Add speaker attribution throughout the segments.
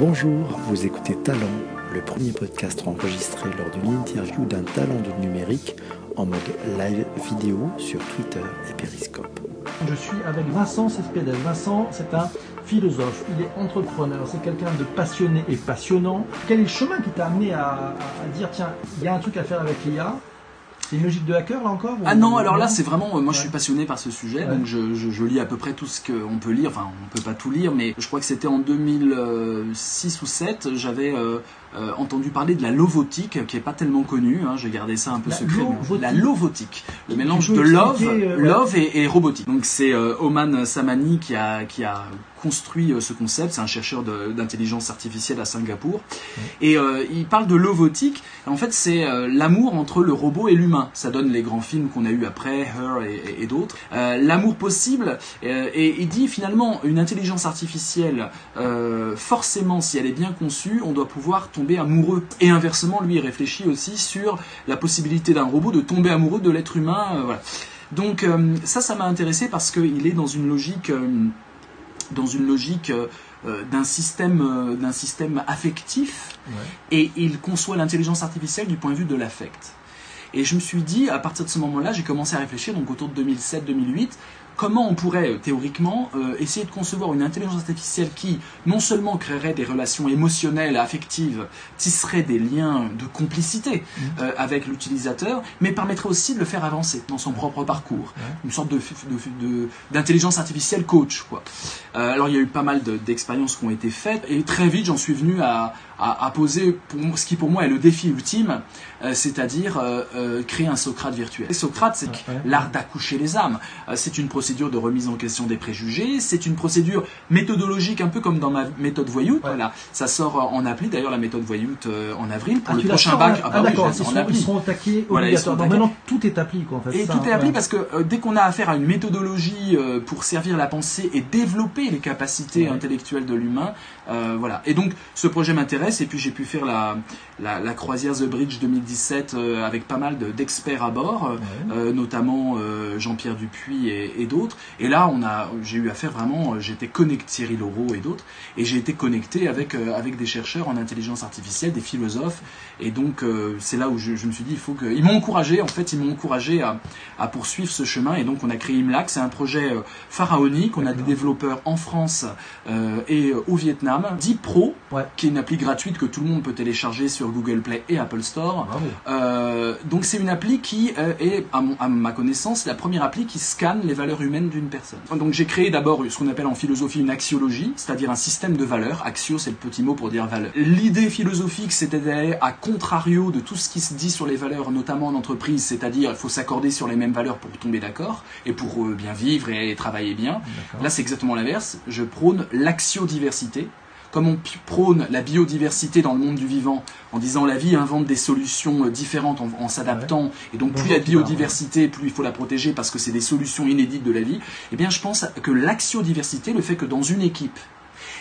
Speaker 1: Bonjour, vous écoutez Talent, le premier podcast enregistré lors d'une interview d'un talent du numérique en mode live vidéo sur Twitter et Periscope.
Speaker 2: Je suis avec Vincent Cespedes. Vincent, c'est un philosophe, il est entrepreneur, c'est quelqu'un de passionné et passionnant. Quel est le chemin qui t'a amené à, à dire, tiens, il y a un truc à faire avec l'IA c'est une logique de hacker là encore
Speaker 3: Ah non, alors là c'est vraiment, euh, moi je suis passionné par ce sujet, donc je, je, lis à peu près tout ce qu'on peut lire, enfin on peut pas tout lire, mais je crois que c'était en 2006 ou 7, j'avais euh, euh, entendu parler de la lovotique, qui est pas tellement connue, hein, j'ai gardé ça un peu secret. La lovotique, le mélange de love, love et, robotique. Donc c'est Oman Samani qui a, qui a construit ce concept, c'est un chercheur d'intelligence artificielle à Singapour, et il parle de lovotique, en fait c'est l'amour entre le robot et l'humain ça donne les grands films qu'on a eu après, Her et, d'autres. Euh, l'amour possible, euh, et il dit finalement une intelligence artificielle, euh, forcément si elle est bien conçue, on doit pouvoir tomber amoureux. Et inversement, lui il réfléchit aussi sur la possibilité d'un robot de tomber amoureux de l'être humain. voilà. Donc ça, ça m'a intéressé parce qu'il est dans une logique, dans une logique d'un système, d'un système affectif, et il conçoit l'intelligence artificielle du point de vue de l'affect. Et je me suis dit, à partir de ce moment-là, j'ai commencé à réfléchir, donc autour de 2007-2008, comment on pourrait euh, théoriquement euh, essayer de concevoir une intelligence artificielle qui non seulement créerait des relations émotionnelles, affectives, tisserait des liens de complicité mmh. euh, avec l'utilisateur, mais permettrait aussi de le faire avancer dans son propre parcours, une sorte d'intelligence de, artificielle coach. Quoi. alors il y a eu pas mal d'expériences qui ont été faites et très vite j'en suis venu à, à, poser pour, ce qui pour moi est le défi ultime, c'est-à-dire créer un Socrate virtuel. Socrate, c'est l'art d'accoucher les âmes. c'est une procédure de remise en question des préjugés. C'est une procédure méthodologique, un peu comme dans ma méthode Voyout. Voilà, ça sort en appli. D'ailleurs, la méthode Voyout euh, en avril pour ah, le prochain bac.
Speaker 2: Ah, bah d'accord, ils, seront attaqués obligatoirement. maintenant, tout est appli, quoi, en fait.
Speaker 3: Et tout est appli parce que euh, dès qu'on a affaire à une méthodologie euh, pour servir la pensée et développer les capacités intellectuelles de l'humain, voilà. Et donc, ce projet m'intéresse. Et puis, j'ai pu faire la, la, croisière The Bridge 2017 avec pas mal d'experts à bord, notamment Jean-Pierre Dupuis et, et d'autres. Et là, on a, j'ai eu affaire vraiment, euh, j'étais connecté, Thierry Laureau et d'autres, et j'ai été connecté avec, euh, avec des chercheurs en intelligence artificielle, des philosophes, et donc euh, c'est là où je, me suis dit, il faut que, ils m'ont encouragé, en fait, ils m'ont encouragé à, à, poursuivre ce chemin, et donc on a créé Imlac, c'est un projet pharaonique, on a des développeurs en France et au Vietnam, Deep Pro, qui est une appli gratuite que tout le monde peut télécharger sur Google Play et Apple Store. Donc c'est une appli qui est, à, à ma connaissance, la première appli qui scanne les valeurs humaines d'une personne. Donc j'ai créé d'abord ce qu'on appelle en philosophie une axiologie, c'est-à-dire un système de valeurs. Axio, c'est le petit mot pour dire valeur. L'idée philosophique, c'était d'aller à contrario de tout ce qui se dit sur les valeurs, notamment en entreprise, c'est-à-dire il faut s'accorder sur les mêmes valeurs pour tomber d'accord et pour euh, bien vivre et travailler bien. Là, c'est exactement l'inverse. Je prône l'axiodiversité, comme on prône la biodiversité dans le monde du vivant, en disant la vie invente des solutions euh, différentes en, s'adaptant, et donc plus il y a de biodiversité, plus il faut la protéger parce que c'est des solutions inédites de la vie, eh bien je pense que l'axiodiversité, le fait que dans une équipe,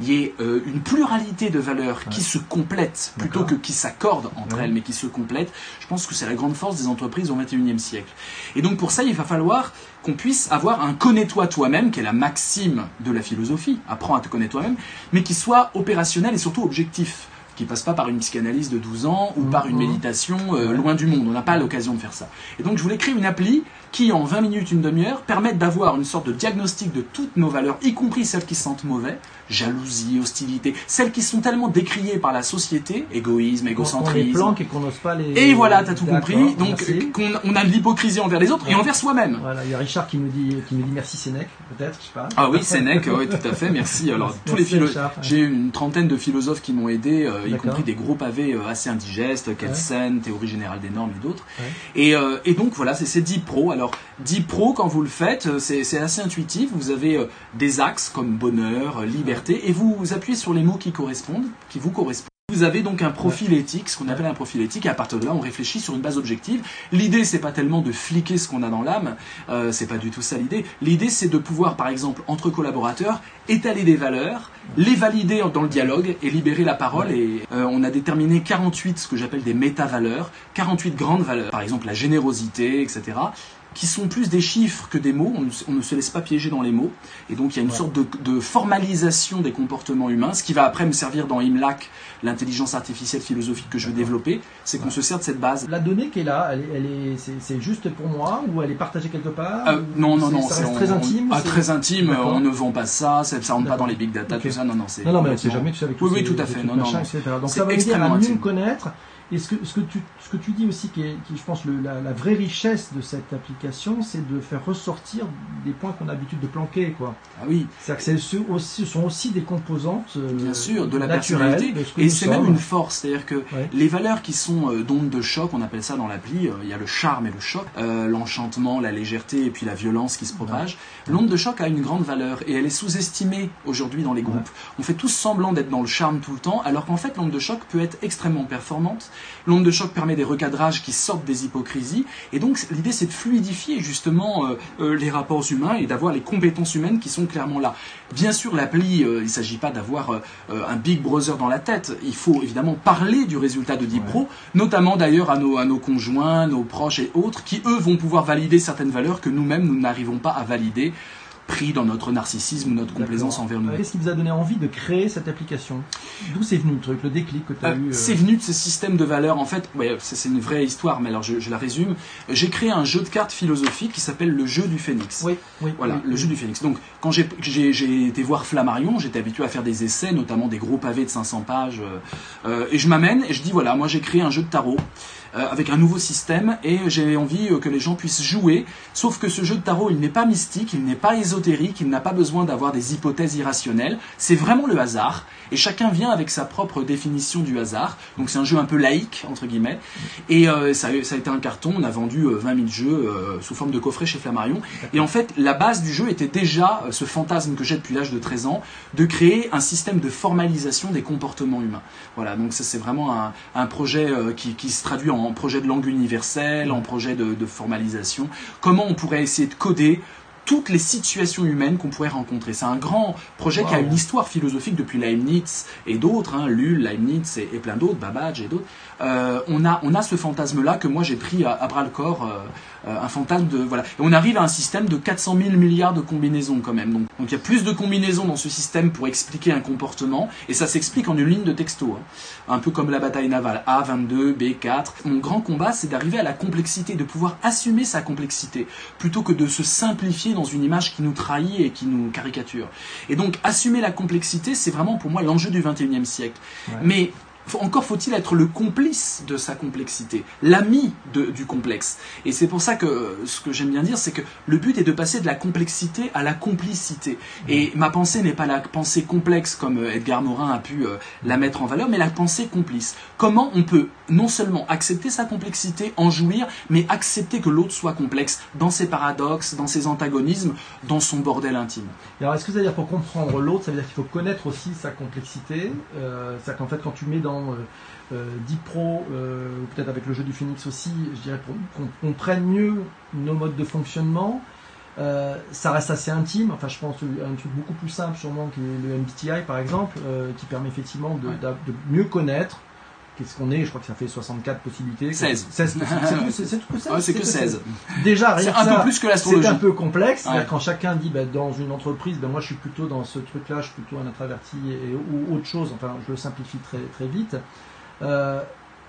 Speaker 3: il y ait euh, une pluralité de valeurs qui se complètent plutôt que qui s'accordent entre elles, mais qui se complètent. Je pense que c'est la grande force des entreprises au XXIe siècle. Et donc pour ça, il va falloir qu'on puisse avoir un connais-toi toi-même, qui est la maxime de la philosophie, apprends à te connaître toi-même, mais qui soit opérationnel et surtout objectif qui passe pas par une psychanalyse de 12 ans ou par une mhm. méditation euh, loin du monde. On n'a pas l'occasion de faire ça. Et donc je voulais créer une appli qui, en 20 minutes, une demi-heure, permette d'avoir une sorte de diagnostic de toutes nos valeurs, y compris celles qui se sentent mauvais, jalousie, hostilité, celles qui sont tellement décriées par la société, égoïsme, égocentrisme.
Speaker 2: On les et qu'on n'ose pas les.
Speaker 3: Et voilà, t'as tout compris. Donc qu'on on a de l'hypocrisie envers les autres et envers soi-même.
Speaker 2: Voilà, il y a Richard qui nous dit, qui nous dit merci Sénèque, peut-être, je sais pas.
Speaker 3: Ah oui, Sénèque, oui, tout à fait, merci. Alors tous les philosophes, j'ai une trentaine de philosophes qui m'ont aidé, euh, y compris des gros pavés euh, assez indigestes, Kelsen, Théorie générale des normes et d'autres. Et, euh, et, donc voilà, c'est 10 pro. Alors 10 pro, quand vous le faites, c'est assez intuitif. Vous avez des axes comme bonheur, liberté, et vous appuyez sur les mots qui correspondent, qui vous correspondent. Vous avez donc un profil éthique, ce qu'on appelle un profil éthique, et à partir de là, on réfléchit sur une base objective. L'idée, c'est pas tellement de fliquer ce qu'on a dans l'âme, euh, c'est pas du tout ça l'idée. L'idée, c'est de pouvoir, par exemple, entre collaborateurs, étaler des valeurs, les valider dans le dialogue et libérer la parole. Et euh, on a déterminé 48, ce que j'appelle des méta-valeurs, 48 grandes valeurs, par exemple la générosité, etc qui sont plus des chiffres que des mots. On ne, on ne se laisse pas piéger dans les mots. Et donc il y a une
Speaker 2: Ouais.
Speaker 3: sorte de, de formalisation des comportements humains, ce qui va après me servir dans IMLAC, l'intelligence artificielle philosophique que je veux développer, c'est qu'on se sert de cette base.
Speaker 2: La donnée qui est là, elle est, elle est, c'est, juste pour moi ou elle est partagée quelque part
Speaker 3: Euh, non, non, non,
Speaker 2: Ça
Speaker 3: c'est-
Speaker 2: très intime.
Speaker 3: ah, très intime, on ne vend pas ça, ça, ça rentre pas dans les big data,
Speaker 2: Ok.
Speaker 3: tout ça, non, non, c'est.
Speaker 2: Non, non, mais on sait jamais, tu sais, avec
Speaker 3: Oui,
Speaker 2: tous
Speaker 3: oui,
Speaker 2: ces-
Speaker 3: tout à fait. Non, non.
Speaker 2: Donc
Speaker 3: C'est
Speaker 2: ça veut dire à mieux me connaître. Et ce que, ce que, tu, ce que tu dis aussi, qui est, qui est, je pense, le, la, la vraie richesse de cette application, c'est de faire ressortir des points qu'on a l'habitude de planquer. Quoi.
Speaker 3: Ah oui,
Speaker 2: C'est-à-dire que ce aussi, sont aussi des composantes euh,
Speaker 3: bien sûr, de la personnalité.
Speaker 2: de ce que
Speaker 3: Et c'est même une force, c'est-à-dire que
Speaker 2: Ouais.
Speaker 3: les valeurs qui sont euh, d'onde de choc, on appelle ça dans l'appli, euh, il y a le charme et le choc, euh, l'enchantement, la légèreté et puis la violence qui se propage. L'onde de choc a une grande valeur et elle est sous-estimée aujourd'hui dans les groupes. On fait tous semblant d'être dans le charme tout le temps, alors qu'en fait l'onde de choc peut être extrêmement performante. L'onde de choc permet des recadrages qui sortent des hypocrisies. Et donc l'idée c'est de fluidifier justement euh, euh, les rapports humains et d'avoir les compétences humaines qui sont clairement là. Bien sûr l'appli, euh, il ne s'agit pas d'avoir euh, un Big Brother dans la tête, il faut évidemment parler du résultat de Dipro, notamment d'ailleurs à nos, à nos conjoints, nos proches et autres, qui eux vont pouvoir valider certaines valeurs que nous-mêmes nous n'arrivons pas à valider, pris dans notre narcissisme notre complaisance envers nous.
Speaker 2: Qu'est-ce qui vous a donné envie de créer cette application? D'où c'est venu le truc, le déclic que tu as
Speaker 3: Euh,
Speaker 2: eu euh,
Speaker 3: C'est venu de ce système de valeurs. En fait, ouais, c'est une vraie histoire, mais alors je, je la résume. J'ai créé un jeu de cartes philosophique qui s'appelle le jeu du phénix.
Speaker 2: Oui, oui.
Speaker 3: Voilà,
Speaker 2: oui,
Speaker 3: le
Speaker 2: oui.
Speaker 3: jeu du phénix. Donc, quand j'ai- été voir Flammarion, j'étais habitué à faire des essais, notamment des gros pavés de 500 pages. euh, euh, et je m'amène et je dis voilà, moi j'ai créé un jeu de tarot euh, avec un nouveau système et j'ai envie euh, que les gens puissent jouer. Sauf que ce jeu de tarot, il n'est pas mystique, il n'est pas ésotérique, il n'a pas besoin d'avoir des hypothèses irrationnelles. C'est vraiment le hasard. Et chacun vient avec sa propre définition du hasard. Donc c'est un jeu un peu laïque, entre guillemets. Et euh, ça, a, été un carton. On a vendu euh, 20 000 jeux euh, sous forme de coffret chez Flammarion. Et en fait, la base du jeu était déjà euh, ce fantasme que j'ai depuis l'âge de 13 ans, de créer un système de formalisation des comportements humains. Voilà, donc ça c'est vraiment un, projet euh, qui, se traduit en projet de langue universelle, en projet de formalisation. Comment on pourrait essayer de coder toutes les situations humaines qu'on pourrait rencontrer. C'est un grand projet qui a une histoire philosophique depuis Leibniz et d'autres, hein, Lull, Leibniz et, et plein d'autres, Babbage et d'autres. Euh, on, a, on a ce fantasme-là que moi j'ai pris à, à bras le corps, euh, euh, un fantasme de... Voilà. Et on arrive à un système de 400 000 milliards de combinaisons quand même. Donc donc il y a plus de combinaisons dans ce système pour expliquer un comportement, et ça s'explique en une ligne de texto. hein. Un peu comme la bataille navale, A22, B4. Mon grand combat, c'est d'arriver à la complexité, de pouvoir assumer sa complexité, plutôt que de se simplifier dans une image qui nous trahit et qui nous caricature. Et donc assumer la complexité, c'est vraiment pour moi l'enjeu du 21e siècle.
Speaker 2: Ouais.
Speaker 3: Mais encore faut-il être le complice de sa complexité, l'ami du complexe. Et c'est pour ça que euh, ce que j'aime bien dire, c'est que le but est de passer de la complexité à la complicité. Et ma pensée n'est pas la pensée complexe comme euh, Edgar Morin a pu euh, la mettre en valeur, mais la pensée complice. Comment on peut non seulement accepter sa complexité, en jouir, mais accepter que l'autre soit complexe dans ses paradoxes, dans ses antagonismes, dans son bordel intime?
Speaker 2: Et alors, est-ce que ça veut dire pour comprendre l'autre, ça veut dire qu'il faut connaître aussi sa complexité euh, C'est-à-dire qu'en fait, quand tu mets dans euh, euh, Deep Pro, euh, ou peut-être avec le jeu du Phoenix aussi, je dirais qu'on comprenne mieux nos modes de fonctionnement, euh, ça reste assez intime. Enfin, je pense à un truc beaucoup plus simple, sûrement, que le MBTI par exemple, euh, qui permet effectivement de,
Speaker 3: Ouais.
Speaker 2: d'a- de mieux connaître. Qu'est-ce qu'on est? Je crois que ça fait 64 possibilités.
Speaker 3: 16.
Speaker 2: 16 possibilités. C'est tout, c'est- c'est que 16.
Speaker 3: Ouais, c'est que 16.
Speaker 2: Déjà,
Speaker 3: C'est
Speaker 2: rien
Speaker 3: un
Speaker 2: ça,
Speaker 3: peu plus que
Speaker 2: c'est
Speaker 3: l'astrologie.
Speaker 2: un peu complexe.
Speaker 3: Ouais.
Speaker 2: quand chacun dit bah, dans une entreprise, ben moi je suis plutôt dans ce truc-là, je suis plutôt un introverti et, ou autre chose. Enfin, je le simplifie très très vite. Euh,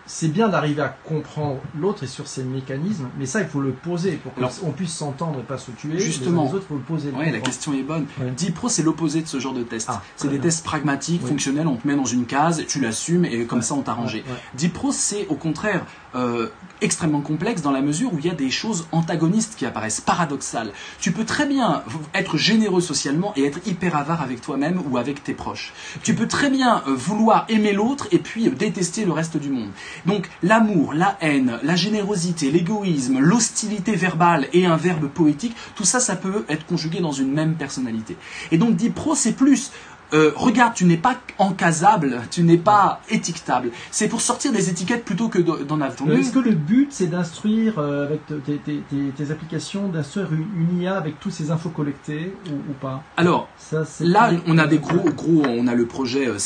Speaker 2: c'est bien d'arriver à comprendre l'autre et sur ses mécanismes, mais ça il faut le poser pour qu'on puisse s'entendre et pas se tuer.
Speaker 3: justement.
Speaker 2: les autres, faut le poser.
Speaker 3: Ouais, la question est bonne.
Speaker 2: Ouais.
Speaker 3: Dipro, c'est l'opposé de ce genre de test.
Speaker 2: Ah,
Speaker 3: c'est des
Speaker 2: bien.
Speaker 3: tests pragmatiques,
Speaker 2: Oui.
Speaker 3: fonctionnels, on te met dans une case, tu l'assumes et comme
Speaker 2: Ouais.
Speaker 3: ça on t'a rangé.
Speaker 2: Ouais.
Speaker 3: Dipro, c'est au contraire euh, extrêmement complexe dans la mesure où il y a des choses antagonistes qui apparaissent, paradoxales. Tu peux très bien être généreux socialement et être hyper avare avec toi-même ou avec tes proches. Tu peux très bien euh, vouloir aimer l'autre et puis euh, détester le reste du monde. Donc l'amour, la haine, la générosité, l'égoïsme, l'hostilité verbale et un verbe poétique, tout ça, ça peut être conjugué dans une même personnalité. Et donc Dipro, c'est plus euh, regarde, tu n'es pas encasable, tu n'es pas étiquetable. C'est pour sortir des étiquettes plutôt que de- d'en avoir.
Speaker 2: Est-ce que le but c'est d'instruire euh, avec tes, tes- tes- tes applications, d'instruire une, une IA avec toutes ces infos collectées ou, ou pas?
Speaker 3: Alors,
Speaker 2: Ça,
Speaker 3: Là, on a des gros, gros, on a le projet euh,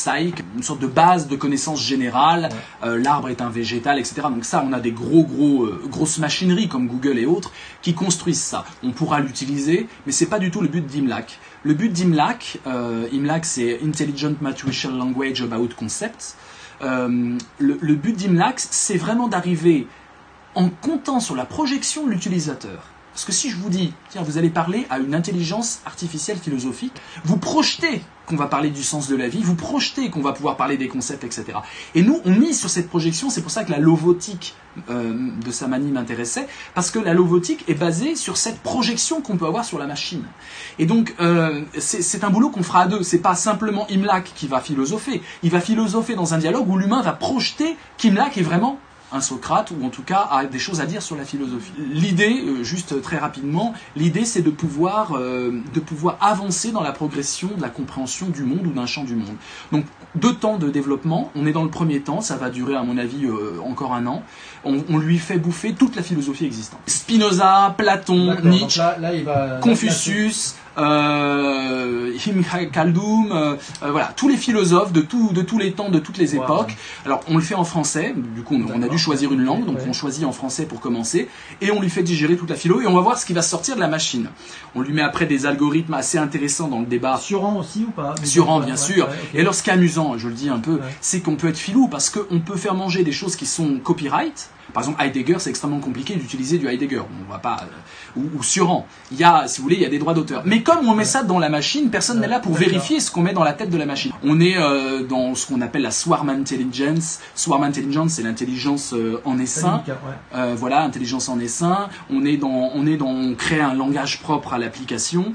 Speaker 3: une sorte de base de connaissances générales. Euh, L'arbre est un végétal, etc. Donc ça, on a des gros, gros, euh, grosses machineries comme Google et autres qui construisent ça. On pourra l'utiliser, mais c'est pas du tout le but d'IMLAC. Le but d'IMLAC, euh, IMLAC, c'est Intelligent Multiracial Language About Concepts. Euh, le but d'IMLAC, c'est vraiment d'arriver en comptant sur la projection de l'utilisateur. Parce que si je vous dis, tiens, vous allez parler à une intelligence artificielle philosophique, vous projetez qu'on va parler du sens de la vie, vous projetez qu'on va pouvoir parler des concepts, etc. Et nous, on mise sur cette projection, c'est pour ça que la lovotique euh, de Samani m'intéressait, parce que la lovotique est basée sur cette projection qu'on peut avoir sur la machine. Et donc, euh, c'est un boulot qu'on fera à deux, c'est pas simplement Imlac qui va philosopher, il va philosopher dans un dialogue où l'humain va projeter qu'Imlac est vraiment un Socrate ou en tout cas a des choses à dire sur la philosophie. L'idée, euh, juste très rapidement, l'idée c'est de pouvoir euh, de pouvoir avancer dans la progression de la compréhension du monde ou d'un champ du monde. Donc deux temps de développement. On est dans le premier temps, ça va durer à mon avis euh, encore un an. On, on lui fait bouffer toute la philosophie existante. Spinoza, Platon, Nietzsche,
Speaker 2: là, là, il va
Speaker 3: Confucius, euh, Khaldun, euh, euh, voilà, tous les philosophes de, tout, de tous les temps, de toutes les
Speaker 2: Wow.
Speaker 3: époques. Alors on le fait en français, du coup on, on a dû choisir une langue, donc
Speaker 2: Ouais.
Speaker 3: on choisit en français pour commencer, et on lui fait digérer toute la philo, et on va voir ce qui va sortir de la machine. On lui met après des algorithmes assez intéressants dans le débat.
Speaker 2: Suran aussi ou pas?
Speaker 3: Suran,
Speaker 2: Ouais,
Speaker 3: bien
Speaker 2: ouais,
Speaker 3: sûr.
Speaker 2: ouais.
Speaker 3: Et alors, ce qui est amusant, je le dis un peu, c'est qu'on peut être filou parce qu'on peut faire manger des choses qui sont copyright. Par exemple, Heidegger, c'est extrêmement compliqué d'utiliser du Heidegger. On va pas euh, ou, ou Suran. Il y a, si vous voulez, il y a des droits d'auteur. Mais comme on met ça dans la machine, personne n'est là pour vérifier ce qu'on met dans la tête de la machine. On est euh, dans ce qu'on appelle la swarm intelligence. Swarm intelligence, c'est l'intelligence euh, en essaim. Voilà, intelligence en essaim. On est dans, on est dans, on crée un langage propre à l'application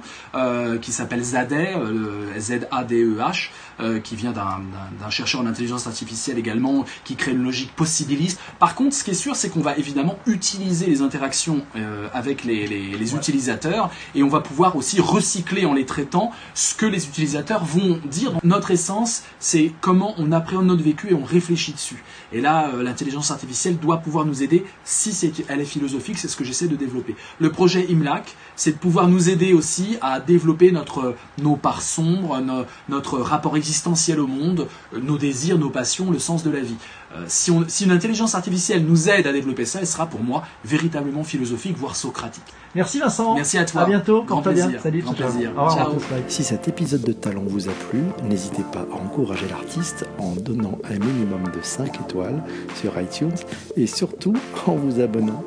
Speaker 3: qui s'appelle ZADE, euh, Z-A-D-E-H, euh, qui vient d'un chercheur en intelligence artificielle également, qui crée une logique possibiliste. Par contre, ce qui est sûr, c'est qu'on va évidemment utiliser les interactions euh, avec les, les- les
Speaker 2: Ouais.
Speaker 3: utilisateurs et on va pouvoir aussi recycler en les traitant ce que les utilisateurs vont dire. Notre essence, c'est comment on appréhende notre vécu et on réfléchit dessus. Et là, euh, l'intelligence artificielle doit pouvoir nous aider si c'est elle est philosophique, c'est ce que j'essaie de développer. Le projet IMLAC, c'est de pouvoir nous aider aussi à développer notre nos parts sombres, no- notre rapport existentiel au monde, euh, nos désirs, nos passions, le sens de la vie. Euh, si, on- si une intelligence artificielle nous aide à développer ça, elle sera pour moi véritablement philosophique, voire socratique.
Speaker 2: Merci Vincent.
Speaker 3: Merci à toi.
Speaker 2: À bientôt.
Speaker 3: Grand
Speaker 2: Porte-toi bien.
Speaker 3: plaisir.
Speaker 2: Salut.
Speaker 3: Grand plaisir.
Speaker 2: Au revoir,
Speaker 3: Ciao.
Speaker 2: Marcus. Bye.
Speaker 1: Si cet épisode de Talent vous a plu, n'hésitez pas à encourager l'artiste en donnant un minimum de 5 étoiles sur iTunes et surtout en vous abonnant